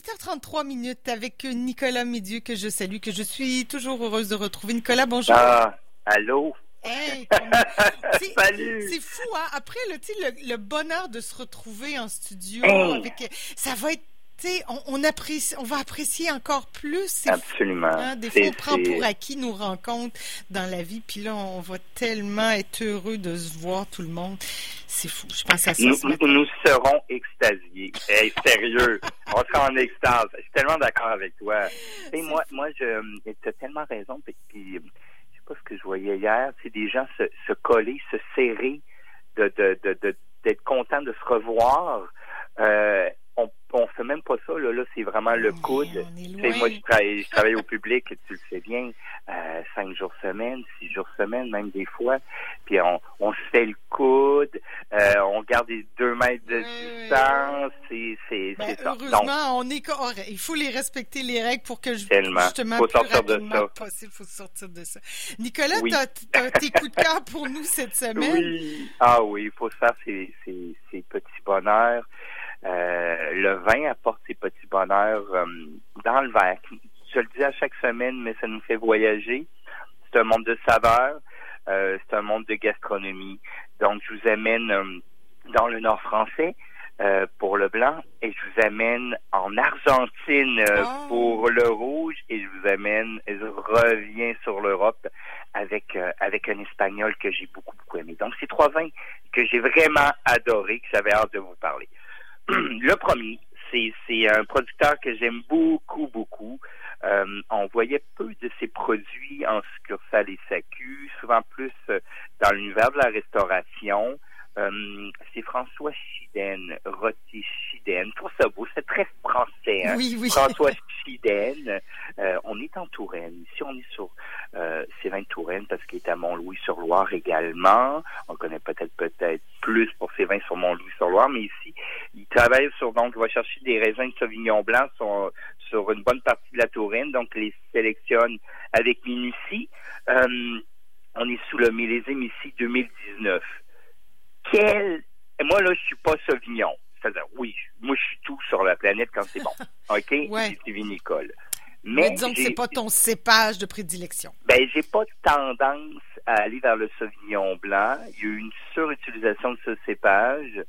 8h33 minutes avec Nicolas Médieu que je salue, que je suis toujours heureuse de retrouver. Nicolas, bonjour. Ah, allô? Hey, Salut! C'est fou, hein? Après, le, le, le bonheur de se retrouver en studio, Hey. avec, ça va être, on, on, apprécie, on va apprécier encore plus. Fou, Absolument. hein? Des fois, on prend pour acquis nos rencontres dans la vie, puis là, on va tellement être heureux de se voir tout le monde. C'est fou. Je pense à ça Nous, ce matin. nous, serons extasiés. Hey, sérieux, on sera en extase. Je suis tellement d'accord avec toi. Et moi, moi, je, tu as tellement raison. Puis, puis, je sais pas ce que je voyais hier. C'est des gens se, se coller, se serrer, de, de, de, de- d'être contents de se revoir. Euh, on, on fait même pas ça. Là, là c'est vraiment le Mais coude. Tu moi, je travaille, je travaille au public, tu le sais bien, euh, cinq jours semaine, six jours semaine, même des fois. Puis on, on se fait le coude, euh, on garde les deux mètres de distance, c'est, c'est, Ben, ça. Donc, heureusement, on est correct. Il faut les respecter, les règles, pour que je, Tellement. justement, Faut plus sortir de ça. possible, faut sortir de ça. Nicolas, Oui. t'as, t'as tes coups de cœur pour nous cette semaine? oui. Ah oui, il faut faire ces, ces, ces petits bonheurs. Euh, le vin apporte ces petits bonheurs euh, dans le verre. Je le dis à chaque semaine, mais ça nous fait voyager. C'est un monde de saveurs, euh, c'est un monde de gastronomie. Donc, je vous amène euh, dans le nord français euh, pour le blanc et je vous amène en Argentine euh, Oh. pour le rouge et je vous amène, et je reviens sur l'Europe avec euh, avec un espagnol que j'ai beaucoup beaucoup aimé. Donc, c'est trois vins que j'ai vraiment adoré, que j'avais hâte de vous parler. le premier, c'est un producteur que j'aime beaucoup beaucoup. Euh, on voyait peu de ses produits en succursale et SAQ, souvent plus euh, dans l'univers de la restauration. Euh, c'est François Chiden, Rôti Chiden. Trouve ça beau, c'est très français. Hein? Oui, oui. François Chiden. Euh, on est en Touraine. Ici, on est sur euh, de Touraine parce qu'il est à Mont-Louis-sur-Loire également. On connaît peut-être peut-être plus pour ses vins sur Mont-Louis-sur-Loire, mais ici, travaille sur donc il va chercher des raisins de Sauvignon blanc sur, sur une bonne partie de la Touraine, donc les sélectionne avec minutie. Euh, on est sous le millésime ici 2019. Quel et moi là, je suis pas Sauvignon. C'est-à-dire, oui, moi je suis tout sur la planète quand c'est bon. OK? Ouais. C'est vinicole. Mais, Mais, disons que c'est pas ton cépage de prédilection. ben, j'ai pas tendance à aller vers le Sauvignon blanc. Il y a eu une surutilisation de ce cépage.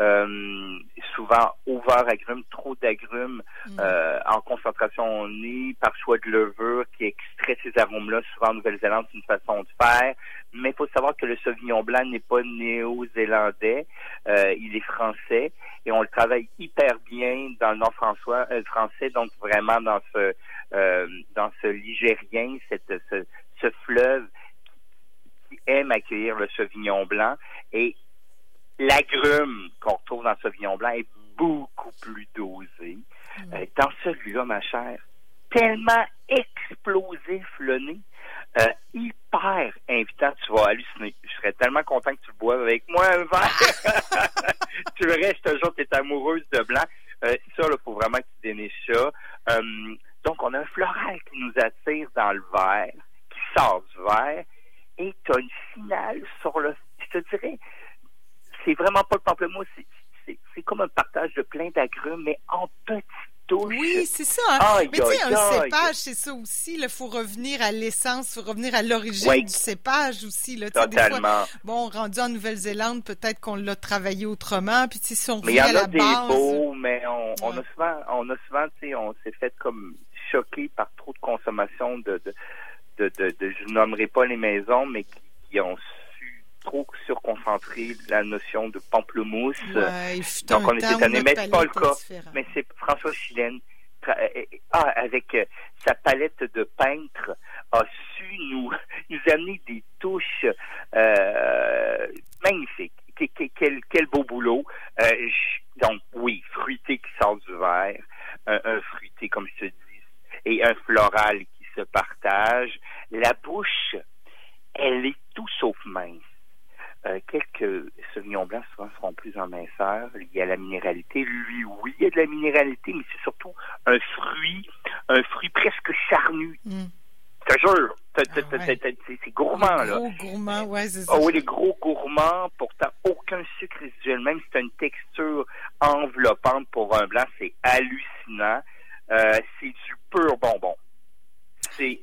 Euh, souvent ouvert agrumes, trop d'agrumes Mm. euh, en concentration au nez, par choix de levure qui extrait ces arômes-là. Souvent en Nouvelle-Zélande, c'est une façon de faire. Mais il faut savoir que le Sauvignon blanc n'est pas néo-zélandais, euh, il est français et on le travaille hyper bien dans le nord François, euh, français, donc vraiment dans ce euh, dans ce Ligérien, cette, ce, ce fleuve qui, qui aime accueillir le Sauvignon blanc et l'agrume qu'on retrouve dans le Sauvignon blanc est beaucoup plus dosé. Euh, dans celui-là, ma chère, tellement explosif le nez, euh, hyper invitant, tu vas halluciner. Je serais tellement content que tu le boives avec moi un verre. tu verrais, je te jure, tu es amoureuse de blanc. Euh, ça, il faut vraiment que tu déniches ça. Euh, donc, on a un floral qui nous attire dans le verre, qui sort du verre, et tu as une finale sur le... C'est vraiment pas le pamplemousse, c'est- comme un partage de plein d'agrumes, mais en petites touches. Oui, c'est ça. hein. Aïe, Mais tu sais, un aïe. cépage, c'est ça aussi. Il faut revenir à l'essence, faut revenir à l'origine Oui. du cépage aussi. Là, Tu sais, des fois, Totalement. bon, rendu en Nouvelle-Zélande, peut-être qu'on l'a travaillé autrement. Puis tu sais, si on Mais il y en a la des beaux, mais on, a souvent, on a souvent, tu sais, on s'est fait comme choqué par trop de consommation de, de, de, de, de- je nommerai pas les maisons, mais qui, qui ont su trop surconcentrer la notion de pamplemousse. Ouais, Donc, on était notre mais c'est pas le cas. Mais c'est François Chilène, euh, euh, ah, avec euh, sa palette de peintre, a su nous, nous amener des touches euh, magnifiques. Que- que- Quel, quel beau boulot. Euh, je- donc, oui, fruité qui sort du verre, un, un fruité, comme je te dis, et un floral qui se partage. La bouche, elle est tout sauf mince. Euh, quelques sauvignons blancs souvent seront plus en minceur, liés à la minéralité. Lui, oui, il y a de la minéralité, mais c'est surtout un fruit, un fruit presque charnu. Mm. Je te jure, t'as- t'as- Ah t'as- ouais. t'as- c'est c'est gourmand, là. Gros gourmand, ouais, c'est ça. Ah oui, les gros gourmands, pourtant aucun sucre résiduel, même si c'est une texture enveloppante pour un blanc, c'est hallucinant. Euh, c'est du pur bonbon. C'est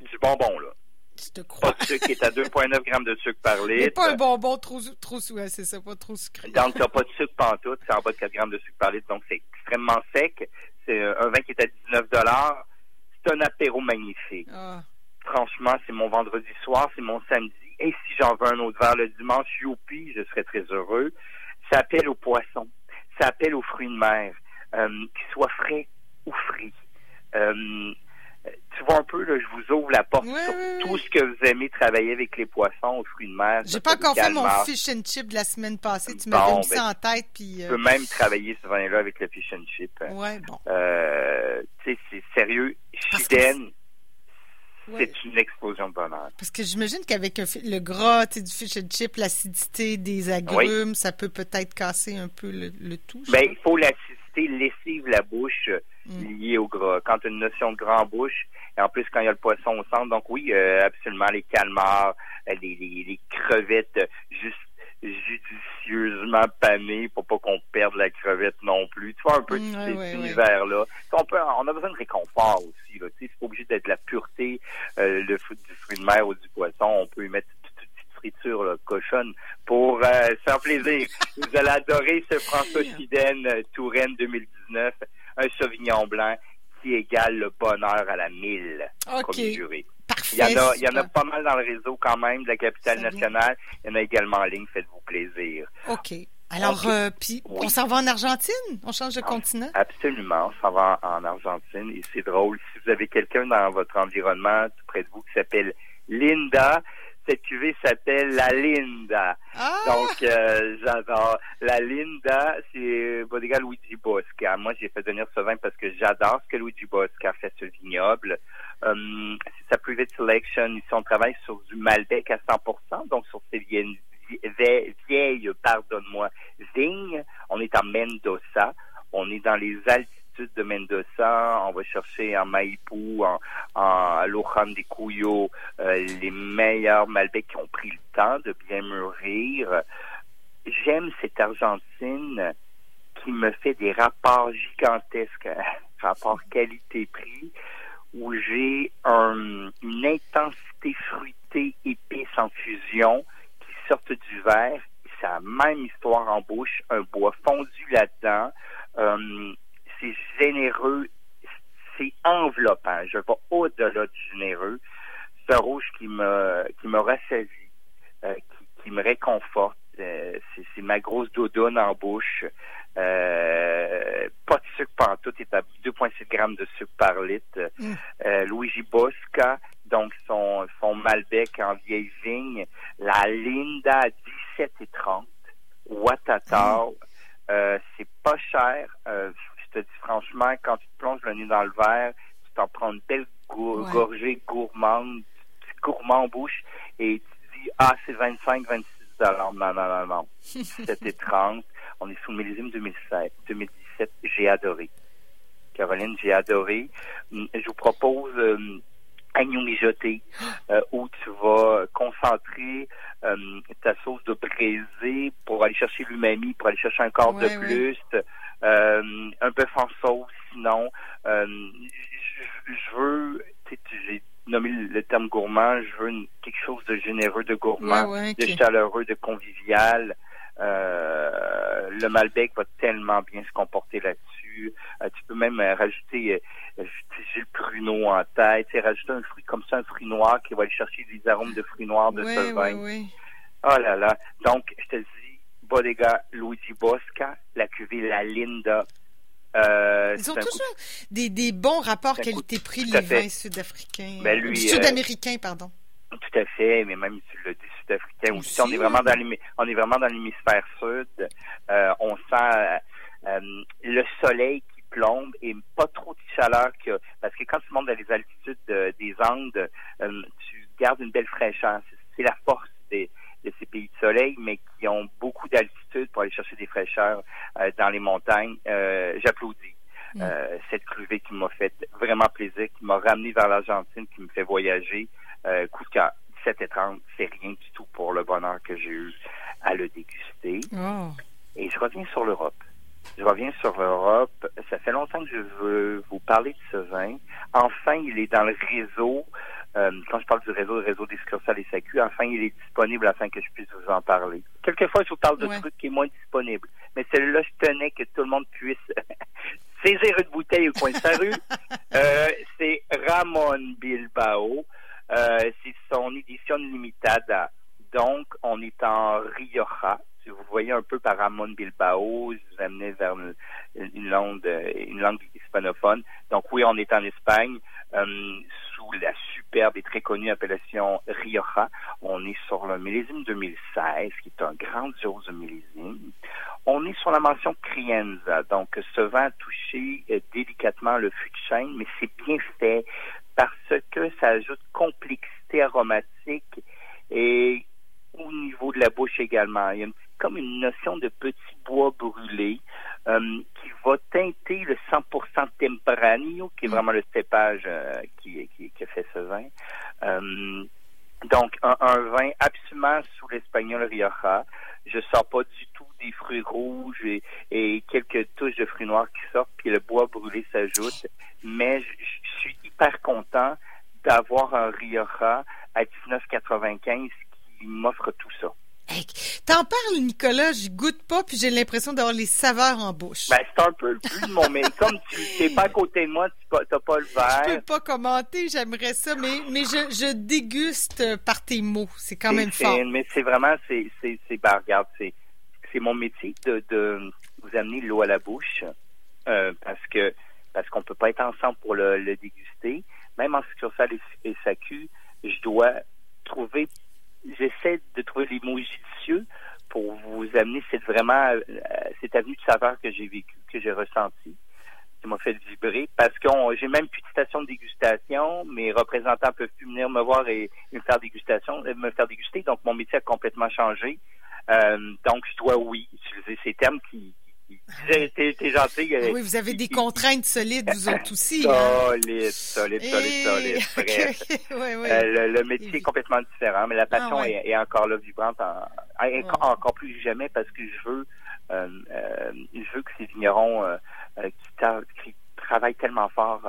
du bonbon, là. Je te crois? Pas de sucre qui est à 2,9 grammes de sucre par Mais litre. pas un bonbon trop, trop ouais, c'est ça, pas trop sucré. Donc, t'as pas de sucre pantoute, c'est en bas de 4 grammes de sucre par litre, donc c'est extrêmement sec. C'est un vin qui est à 19 C'est un apéro magnifique. Ah. Franchement, c'est mon vendredi soir, c'est mon samedi. Et si j'en veux un autre verre le dimanche, youpi, je serais très heureux. Ça appelle aux poissons. Ça appelle aux fruits de mer, euh, qu'ils soient frais ou frits. Euh, tu vois un peu, là, je vous ouvre la porte sur tout ce que vous aimez travailler avec les poissons, aux fruits de mer. J'ai pas encore fait mon fish and chip de la semaine passée. Tu Bon, m'avais mis ben, ça en tête, puis... Tu euh, peux même travailler ce vin-là avec le fish and chip. ouais, bon. Euh, tu sais, c'est sérieux. Chiden, Ouais. c'est une explosion de bonheur. Parce que j'imagine qu'avec le gras, tu sais, du fish and chip, l'acidité des agrumes, ça peut peut-être casser un peu le, le tout. Ben, il faut l'assister, lessive la bouche Mm. liée au gras. Quand tu as une notion de gras en bouche, et en plus quand il y a le poisson au centre, donc oui, euh, absolument, les calmars, euh, les, les, les crevettes euh, juste judicieusement panées pour pas qu'on perde la crevette non plus. Tu vois un peu Mm, ouais, cet ouais, univers-là. On, peut, on a besoin de réconfort aussi. Obligé d'être la pureté euh, le, du fruit de mer ou du poisson. On peut y mettre toute petite friture là, cochonne pour euh, faire plaisir. Vous allez adorer ce François Chiden euh, Touraine 2019, un Sauvignon blanc qui égale le bonheur à la mille. Juré. Parfait. Il y en a, il y en a pas mal dans le réseau quand même de la capitale nationale. Il y en a également en ligne. Faites-vous plaisir. OK. Alors, euh, puis, Oui. on s'en va en Argentine? On change de Ah. continent? Absolument. On s'en va en, en Argentine et c'est drôle. Si vous avez quelqu'un dans votre environnement tout près de vous qui s'appelle Linda, cette cuvée s'appelle la Linda. Ah! Donc, euh, j'adore. La Linda, c'est Bodega Luigi Bosca. Moi, j'ai fait venir ce vin parce que j'adore ce que Luigi Bosca fait sur le vignoble. Euh, c'est sa private selection. Ici, on travaille sur du Malbec à 100%, donc sur ces vieilles, pardonne-moi, vignes. On est en Mendoza. On est dans les altitudes de Mendoza. On va chercher en Maipú, en, en Luján de Cuyo, euh, les meilleurs Malbecs qui ont pris le temps de bien mûrir. J'aime cette Argentine qui me fait des rapports gigantesques, rapports qualité-prix, où j'ai un- une intensité fruitée, épice en fusion sortent du verre. C'est la même histoire en bouche, un bois fondu là-dedans. Euh, c'est généreux, c'est enveloppant. Je vais au-delà du généreux. C'est un rouge qui me qui me rassasie, euh, qui, qui me réconforte. Euh, c'est, c'est ma grosse doudoune en bouche. Euh, pas de sucre pantoute, est à 2,7 grammes de sucre par litre. Mm. Euh, Luigi Bosca, donc son, son Malbec en vieille vigne. La Linda à 17,30. Watata. Euh, c'est pas cher. Euh, je te dis franchement, quand tu te plonges le nez dans le verre, tu t'en prends une belle gour- Ouais. gorgée gourmande, gourmand en bouche, et tu dis, ah, c'est 25, 26 dollars. Non, non, non, non. 17 et 30. On est sous le millésime 2007, 2017. J'ai adoré. Caroline, j'ai adoré. Hum, Je vous propose euh, agneau mijoté, euh, où tu vas concentrer euh, ta sauce de braisé pour aller chercher l'umami, pour aller chercher un quart Ouais, de plus, euh, un bœuf en sauce, sinon. Euh, je, veux, j'ai nommé le terme gourmand, je veux une- quelque chose de généreux, de gourmand, Ouais, ouais, de chaleureux, de convivial. Euh, le Malbec va tellement bien se comporter là-dessus. Euh, tu peux même euh, rajouter, euh, j'ai le pruneau en tête, tu sais, rajouter un fruit comme ça, un fruit noir qui va aller chercher des arômes de fruits noirs de Ouais, ce vin. ouais. Oh là là. Donc, je te dis, Bodega Luigi Bosca, la cuvée La Linda. Euh, Ils ont coup toujours des, des bons rapports qualité-prix, les vins sud-africains. Ben, euh, Sud-américains, pardon. Tout à fait, mais même tu le dis sud-africain aussi, Aussi, on est vraiment dans l'hémi- on est vraiment dans l'hémisphère sud. Euh, on sent le soleil qui plombe et pas trop de chaleur que parce que quand tu montes dans les altitudes de- des Andes, euh, tu gardes une belle fraîcheur. C'est- la force des de ces pays de soleil, mais qui ont beaucoup d'altitude pour aller chercher des fraîcheurs euh, dans les montagnes. Euh, J'applaudis. Mm. Euh, cette cruvée qui m'a fait vraiment plaisir, qui m'a ramené vers l'Argentine, qui me fait voyager. Euh, coup de cœur, 17 et 30, c'est rien du tout pour le bonheur que j'ai eu à le déguster. Oh. Et je reviens sur l'Europe. Je reviens sur l'Europe. Ça fait longtemps que je veux vous parler de ce vin. Enfin, il est dans le réseau. Euh, quand je parle du réseau, le réseau des succursales et SAQ, enfin, il est disponible afin que je puisse vous en parler. Quelquefois, je vous parle de trucs qui est moins disponible. Mais celui-là, je tenais que tout le monde puisse saisir une bouteille au coin de sa rue. Euh, c'est Ramon Bilbao. Euh, c'est son édition limitada. Donc, on est en Rioja. Voyez un peu par Ramon Bilbao, vous amenez vers une, langue, une langue hispanophone. Donc, oui, on est en Espagne. Euh, sous la superbe et très connue appellation Rioja. On est sur le millésime 2016, qui est un grandiose millésime. On est sur la mention Crienza, donc ce vin a touché euh, délicatement le fût de chêne, mais c'est bien fait parce que ça ajoute complexité aromatique et niveau de la bouche également. Il y a comme une notion de petit bois brûlé euh, qui va teinter le 100% Tempranillo, qui est mm. vraiment le cépage euh, qui, qui, qui, a fait ce vin. Euh, donc, un, un, vin absolument sous l'espagnol Rioja. Je sors pas du tout des fruits rouges et, et, quelques touches de fruits noirs qui sortent, puis le bois brûlé s'ajoute. Mais je, je suis hyper content d'avoir un Rioja à 19,95 m'offre tout ça. Hey, T'en parles, Nicolas, je goûte pas, puis j'ai l'impression d'avoir les saveurs en bouche. Ben, c'est un peu le but de mon... Mais comme tu n'es pas à côté de moi, tu n'as pas le verre. Je peux pas commenter, j'aimerais ça, mais, mais je, je déguste par tes mots. C'est quand même fort. Mais c'est vraiment, c'est, c'est, c'est, ben, regarde, c'est, c'est mon métier de, de vous amener l'eau à la bouche, euh, parce que parce qu'on peut pas être ensemble pour le, le déguster. Même en succursale et SAQ, je dois trouver j'essaie de trouver les mots judicieux pour vous amener cette vraiment euh, cette avenue de saveur que j'ai vécue, que j'ai ressentie, qui m'a fait vibrer. Parce que j'ai même plus de station de dégustation. Mes représentants peuvent plus venir me voir et, me faire dégustation, euh, me faire déguster. Donc mon métier a complètement changé. Euh, donc je dois oui utiliser ces termes qui, T'es gentil. Oui, vous avez des contraintes solides, vous autres aussi. Hein? solide, solide, solide, solide. Bref. oui, oui. Euh, le, métier est complètement différent, mais la passion ah, est, encore là, vibrante, encore plus jamais parce que je veux, euh, euh, je veux que ces vignerons qui, travaillent tellement fort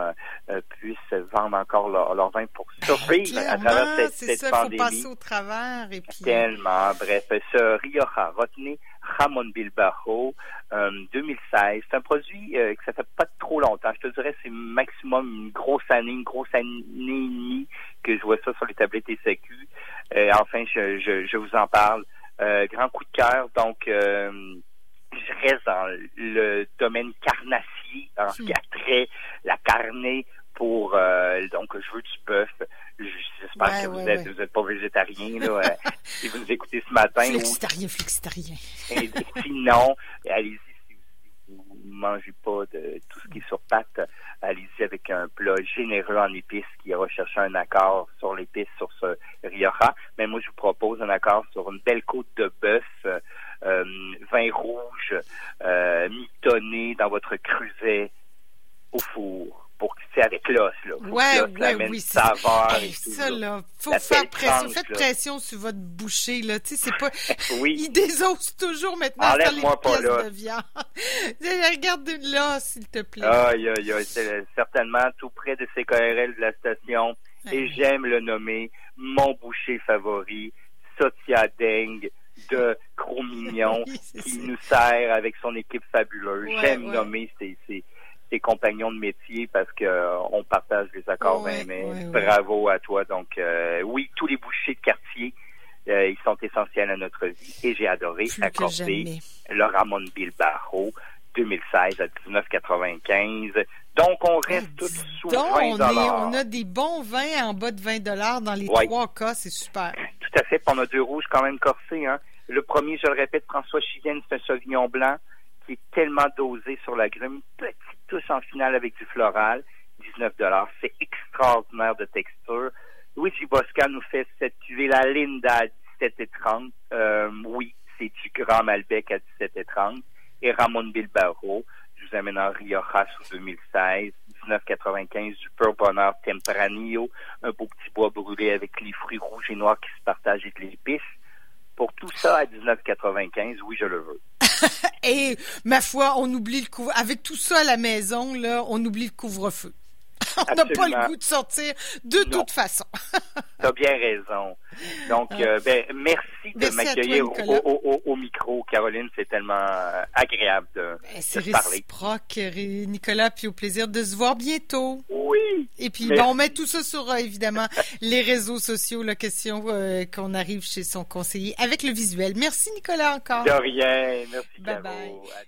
puissent vendre encore leur, vin pour survivre à travers cette, cette ça, pandémie. Faut passer au travers et puis... Tellement. Bref, ce Rioja, retenez Ramon Bilbao 2016. Euh, c'est un produit euh, que ça fait pas trop longtemps. Je te dirais c'est maximum une grosse année, une grosse année et demie que je vois ça sur les tablettes SAQ. Euh, enfin, je, vous en parle. grand coup de cœur. Donc, je reste dans le domaine carnassier en ce qui a trait la carnée pour donc je veux du bœuf, J'espère que vous êtes, vous êtes pas végétarien, là, euh, si vous nous écoutez ce matin. Flexitarien, flexitarien. sinon, allez-y si vous ne mangez pas de tout ce qui est sur pâte, allez-y avec un plat généreux en épices qui a recherché un accord sur l'épice, sur ce Rioja. Mais moi, je vous propose un accord sur une belle côte de bœuf, euh, vin rouge, euh, mitonné dans votre creuset au four pour c'est avec l'os là. ouais, ouais, oui, saveur hey, ça là, faut faire pression, faites pression sur votre boucher là, tu sais c'est pas oui. il désosse toujours maintenant Enlève les moi pièces pas de viande. Regarde l'os s'il te plaît. Aïe aïe aïe, c'est certainement tout près de CKRL de la station et j'aime le nommer mon boucher favori, Sotia Deng de Gros Mignon qui nous sert avec son équipe fabuleuse. J'aime nommer ces, ces tes compagnons de métier parce que euh, on partage les accords mais bravo à toi. Donc euh, oui, tous les bouchers de quartier, euh, ils sont essentiels à notre vie et j'ai adoré accorder le Ramon Bilbao 2016 à 19,95. Donc, on reste tous sous 20 on, on a des bons vins en bas de 20 dollars dans les trois cas, c'est super. Tout à fait. on a deux rouges quand même corsés. Hein. Le premier, je le répète, François Chivienne, c'est un Sauvignon blanc qui est tellement dosé sur la grume. Touche en finale avec du floral, 19 C'est extraordinaire de texture. Luigi Bosca nous fait cette cuvée, la Linda à 17,30. Euh, oui, c'est du Grand Malbec à 17,30. Et Ramon Bilbao, je vous amène en Rioja sous 2016. 19,95 du Pur Bonheur Tempranillo, un beau petit bois brûlé avec les fruits rouges et noirs qui se partagent avec l'épice. Pour tout ça à 19,95, oui, je le veux. Et ma foi, on oublie le couvre avec tout ça à la maison là, on oublie le couvre-feu. on n'a pas le goût de sortir de toute façon. tu as bien raison. Donc, ah. euh, ben, merci de m'accueillir au, micro, Caroline. C'est tellement euh, agréable de, ben, C'est réciproque, Nicolas, puis au plaisir de se voir bientôt. Oui. Et puis, on met tout ça sur, euh, évidemment, les réseaux sociaux, la question qu'on arrive chez son conseiller avec le visuel. Merci, Nicolas, encore. De rien. Merci, bye Bye.